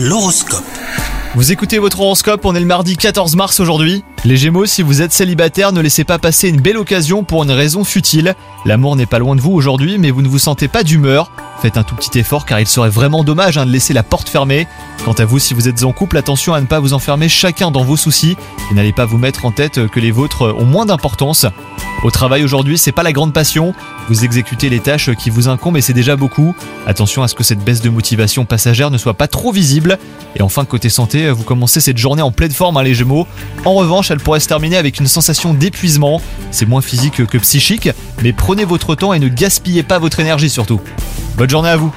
L'horoscope. Vous écoutez votre horoscope, on est le mardi 14 mars aujourd'hui. Les Gémeaux, si vous êtes célibataire, ne laissez pas passer une belle occasion pour une raison futile. L'amour n'est pas loin de vous aujourd'hui, mais vous ne vous sentez pas d'humeur. Faites un tout petit effort car il serait vraiment dommage hein, de laisser la porte fermée. Quant à vous, si vous êtes en couple, attention à ne pas vous enfermer chacun dans vos soucis et n'allez pas vous mettre en tête que les vôtres ont moins d'importance. Au travail aujourd'hui, c'est pas la grande passion. Vous exécutez les tâches qui vous incombent et c'est déjà beaucoup. Attention à ce que cette baisse de motivation passagère ne soit pas trop visible. Et enfin, côté santé, vous commencez cette journée en pleine forme, hein, les Gémeaux. En revanche, elle pourrait se terminer avec une sensation d'épuisement. C'est moins physique que psychique, mais prenez votre temps et ne gaspillez pas votre énergie surtout. Bonne journée à vous